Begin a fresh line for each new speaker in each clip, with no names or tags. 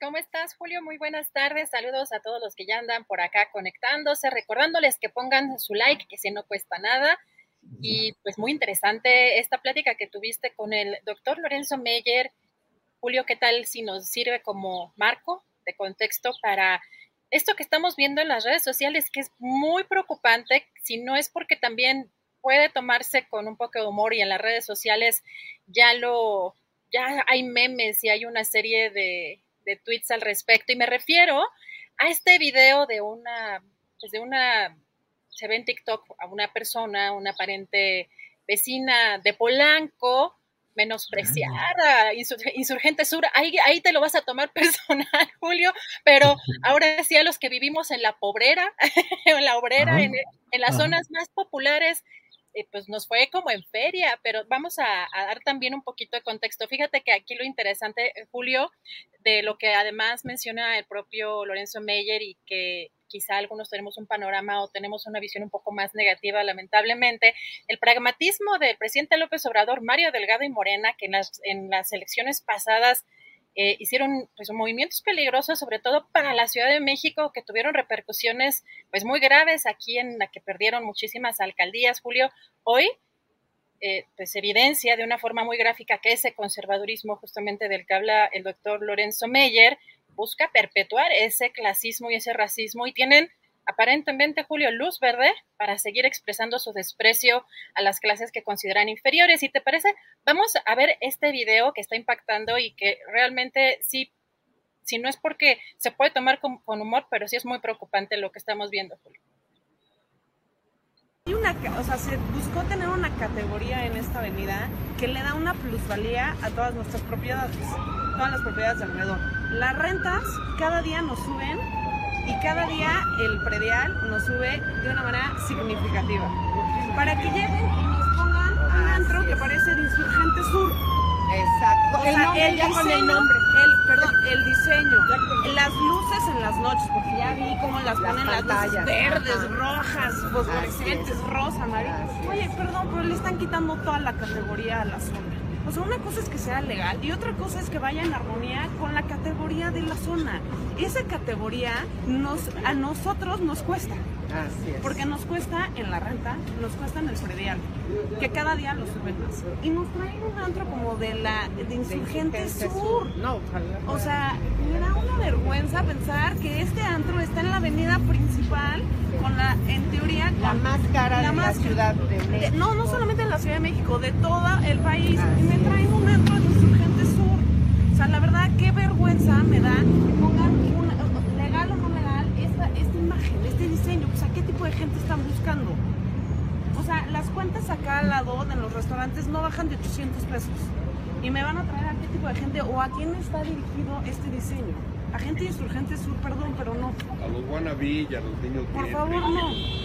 ¿Cómo estás, Julio? Muy buenas tardes. Saludos a todos los que ya andan por acá conectándose, recordándoles que pongan su like, que si no cuesta nada. Y pues muy interesante esta plática que tuviste con el doctor Lorenzo Meyer. Julio, ¿qué tal si nos sirve como marco de contexto para esto que estamos viendo en las redes sociales, que es muy preocupante, si no es porque también puede tomarse con un poco de humor y en las redes sociales ya lo, ya hay memes y hay una serie de, de tweets al respecto y me refiero a este video de una, pues de una, se ve en TikTok a una persona, una aparente vecina de Polanco, menospreciar a Insurgente Sur, ahí, ahí te lo vas a tomar personal, Julio, pero ahora sí a los que vivimos en la pobrera, en la obrera, en, en, las zonas más populares, eh, pues nos fue como en feria, pero vamos a, dar también un poquito de contexto. Fíjate que aquí lo interesante, eh, Julio, de lo que además menciona el propio Lorenzo Meyer y que quizá algunos tenemos un panorama o tenemos una visión un poco más negativa, lamentablemente, el pragmatismo del presidente López Obrador, Mario Delgado y Morena, que en las, en las elecciones pasadas eh, hicieron pues movimientos peligrosos, sobre todo para la Ciudad de México, que tuvieron repercusiones pues muy graves aquí en la que perdieron muchísimas alcaldías, Julio. Hoy eh, pues evidencia de una forma muy gráfica que ese conservadurismo justamente del que habla el doctor Lorenzo Meyer busca perpetuar ese clasismo y ese racismo y tienen aparentemente Julio luz verde para seguir expresando su desprecio a las clases que consideran inferiores. ¿Y te parece? Vamos a ver este video que está impactando y que realmente sí, si no es porque se puede tomar con, con humor, pero sí es muy preocupante lo que estamos viendo, Julio.
Hay una, o sea, se buscó tener una categoría en esta avenida que le da una plusvalía a todas nuestras propiedades, todas las propiedades de alrededor. Las rentas cada día nos suben y cada día el predial nos sube de una manera significativa. Para que lleguen y nos pongan un antro que parece de Insurgente Sur.
Exacto.
O sea, el, diseño, con el nombre. El, perdón, el diseño. Las luces en las noches, porque ya vi cómo las, las ponen pantallas. las luces verdes, Ajá. rojas, fosforescentes, rosa, amarillas. Oye, perdón, pero le están quitando toda la categoría a la zona. O sea, una cosa es que sea legal y otra cosa es que vaya en armonía con la categoría de la zona. Esa categoría nos, a nosotros nos cuesta.
Así es.
Porque nos cuesta en la renta, nos cuesta en el predial, que cada día lo suben más. Y nos traen un antro como de la de Insurgente,
de Insurgente
Sur.
Sur. No, ojalá.
O sea, me da una vergüenza pensar que este antro está en la avenida principal con la, en teoría,
la
con
más cara
la
de
más-
la Ciudad de México.
de- no, no solamente en la Ciudad de México, de todo el país.
Así
y me traen un antro de Insurgente Sur. O sea, la verdad, qué vergüenza me da que pongan están buscando? O sea, las cuentas acá al lado en los restaurantes no bajan de 800 pesos. Y me van a traer a qué tipo de gente o a quién está dirigido este diseño. A gente de Insurgente Sur, perdón, pero no.
A los wannabe y a los niños
Por favor, no.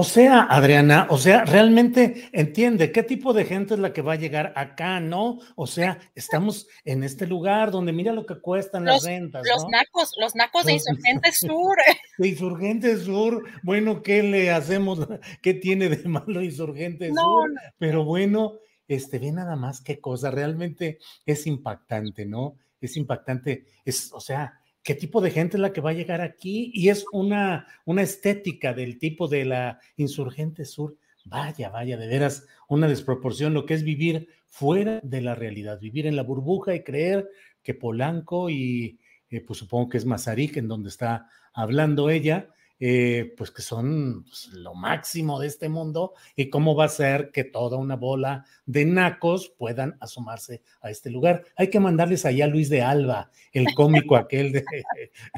O sea, Adriana, o sea, realmente entiende qué tipo de gente es la que va a llegar acá, ¿no? O sea, estamos en este lugar donde mira lo que cuestan las rentas,
los
¿no?
nacos, los nacos de Insurgente Sur.
De Insurgente Sur, bueno, ¿qué le hacemos? ¿Qué tiene de malo Insurgente
No,
Sur?
no.
Pero bueno, este, ve nada más qué cosa, realmente es impactante, ¿no? Es impactante, es, o sea, ¿qué tipo de gente es la que va a llegar aquí? Y es una, una estética del tipo de la Insurgente Sur. Vaya, vaya, de veras, una desproporción, lo que es vivir fuera de la realidad, vivir en la burbuja y creer que Polanco y eh, pues supongo que es Mazarik en donde está hablando ella, eh, pues que son pues, lo máximo de este mundo y cómo va a ser que toda una bola de nacos puedan asomarse a este lugar. Hay que mandarles allá a Luis de Alba, el cómico aquel, de,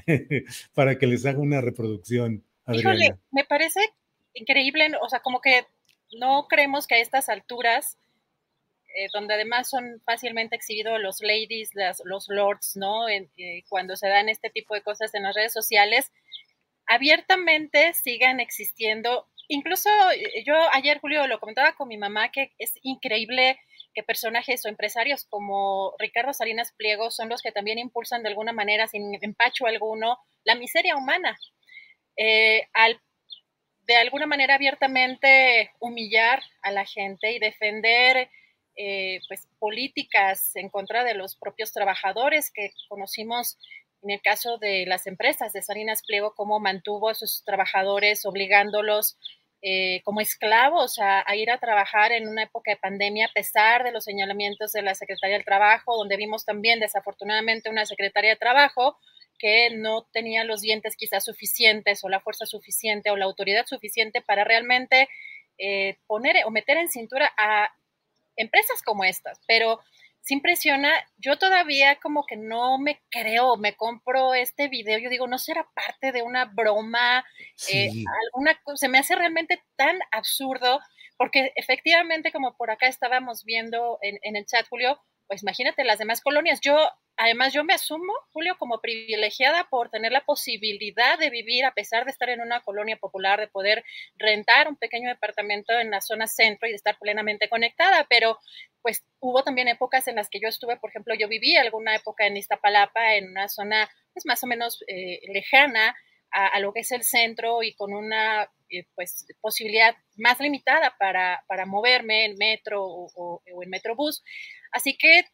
para que les haga una reproducción.
Híjole, me parece increíble, o sea, como que no creemos que a estas alturas, eh, donde además son fácilmente exhibidos los ladies, los lords, ¿no? Eh, cuando se dan este tipo de cosas en las redes sociales, abiertamente sigan existiendo. Incluso eh, yo ayer, Julio, lo comentaba con mi mamá, que es increíble que personajes o empresarios como Ricardo Salinas Pliego son los que también impulsan de alguna manera, sin empacho alguno, la miseria humana. Eh, al de alguna manera abiertamente humillar a la gente y defender eh, pues políticas en contra de los propios trabajadores que conocimos en el caso de las empresas de Salinas Pliego, cómo mantuvo a sus trabajadores obligándolos eh, como esclavos a, ir a trabajar en una época de pandemia, a pesar de los señalamientos de la Secretaría del Trabajo, donde vimos también desafortunadamente una Secretaría de Trabajo que no tenía los dientes quizás suficientes o la fuerza suficiente o la autoridad suficiente para realmente eh, poner o meter en cintura a empresas como estas. Pero se impresiona. Yo todavía como que no me creo, me compro este video, yo digo, no será parte de una broma, eh, alguna se me hace realmente tan absurdo, porque efectivamente como por acá estábamos viendo en, en el chat, Julio, pues imagínate las demás colonias. Yo además yo me asumo, Julio, como privilegiada por tener la posibilidad de vivir, a pesar de estar en una colonia popular, de poder rentar un pequeño departamento en la zona centro y de estar plenamente conectada, pero pues hubo también épocas en las que yo estuve, por ejemplo, yo viví alguna época en Iztapalapa, en una zona pues más o menos eh, lejana a, lo que es el centro y con una eh, pues posibilidad más limitada para, para moverme en metro o, o, o en metrobús. Así que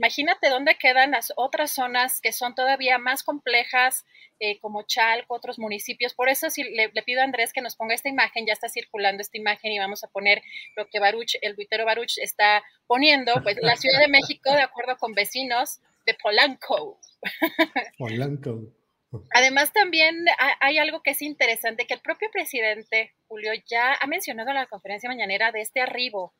Imagínate dónde quedan las otras zonas que son todavía más complejas, eh, como Chalco, otros municipios. Por eso si le, pido a Andrés que nos ponga esta imagen, ya está circulando esta imagen y vamos a poner lo que Baruch, el buitero Baruch está poniendo, pues la Ciudad de México, de acuerdo con vecinos de Polanco.
Polanco.
Además, también hay algo que es interesante, que el propio presidente, Julio, ya ha mencionado en la conferencia mañanera de este arribo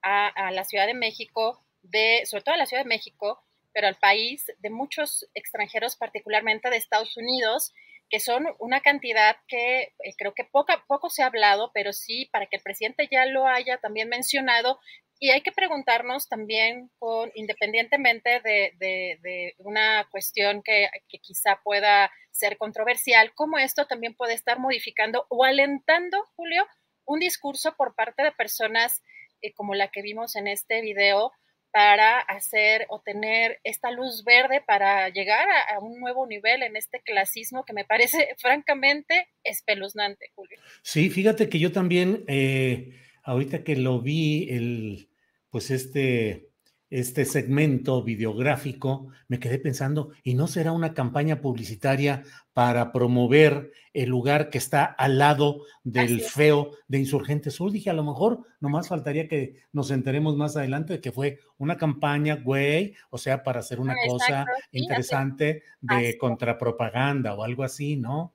a, a la Ciudad de México de, sobre todo a la Ciudad de México, pero al país, de muchos extranjeros, particularmente de Estados Unidos, que son una cantidad que eh, creo que poco, poco se ha hablado, pero sí para que el presidente ya lo haya también mencionado. Y hay que preguntarnos también, con, independientemente de, una cuestión que, que, quizá pueda ser controversial, cómo esto también puede estar modificando o alentando, Julio, un discurso por parte de personas eh, como la que vimos en este video, para hacer o tener esta luz verde para llegar a, un nuevo nivel en este clasismo que me parece francamente espeluznante, Julio.
Sí, fíjate que yo también, eh, ahorita que lo vi, el, pues este este segmento videográfico, me quedé pensando, ¿y no será una campaña publicitaria para promover el lugar que está al lado del feo de Insurgente Sur? Dije, a lo mejor nomás faltaría que nos enteremos más adelante de que fue una campaña, güey, o sea, para hacer una cosa interesante de contrapropaganda o algo así, ¿no?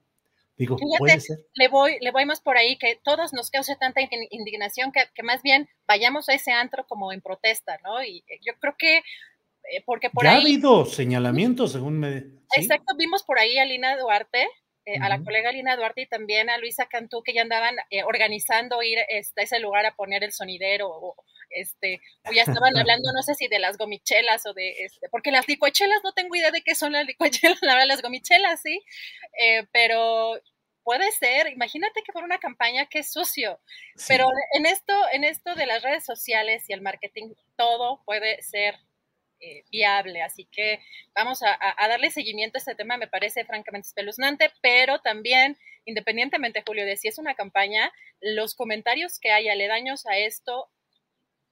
Digo, puede ser.
Le voy, le voy más por ahí, que todos nos cause tanta indignación que, que, más bien vayamos a ese antro como en protesta, ¿no? Y eh, yo creo que, eh, porque por
ya
ahí...
ha habido señalamientos, según me...
Exacto, vimos por ahí a Lina Duarte, eh, a la colega Lina Duarte y también a Luisa Cantú, que ya andaban organizando ir este, a ese lugar a poner el sonidero o, este, o ya estaban hablando, no sé si de las gomichelas o de, este, porque las licuachelas, no tengo idea de qué son las licuachelas, la verdad, las gomichelas, sí, eh, pero puede ser, imagínate que fuera una campaña es sucio, pero en esto, en esto de las redes sociales y el marketing, todo puede ser eh, viable, así que vamos a, a, darle seguimiento a este tema, me parece francamente espeluznante, pero también, independientemente, Julio, de si es una campaña, los comentarios que hay aledaños a esto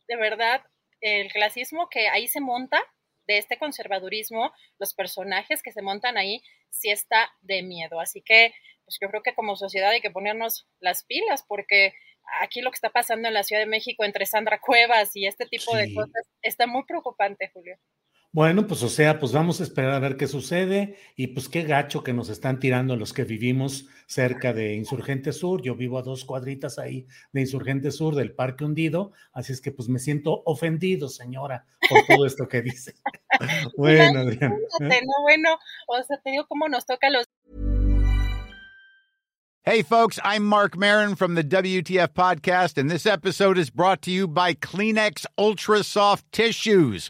de verdad el clasismo que ahí se monta, de este conservadurismo, los personajes que se montan ahí, sí está de miedo. Así que pues yo creo que como sociedad hay que ponernos las pilas porque aquí lo que está pasando en la Ciudad de México entre Sandra Cuevas y este tipo de cosas está muy preocupante, Julio.
Bueno, pues o sea, pues vamos a esperar a ver qué sucede y pues qué gacho que nos están tirando los que vivimos cerca de Insurgente Sur. Yo vivo a dos cuadritas ahí de Insurgente Sur del Parque Hundido, así es que pues me siento ofendido, señora, por todo esto que dice. bueno.
Imagínate, no, bueno, o sea, te digo cómo nos toca a los
Hey, folks, I'm Mark Marin from the WTF Podcast, and this episode is brought to you by Kleenex Ultra Soft Tissues,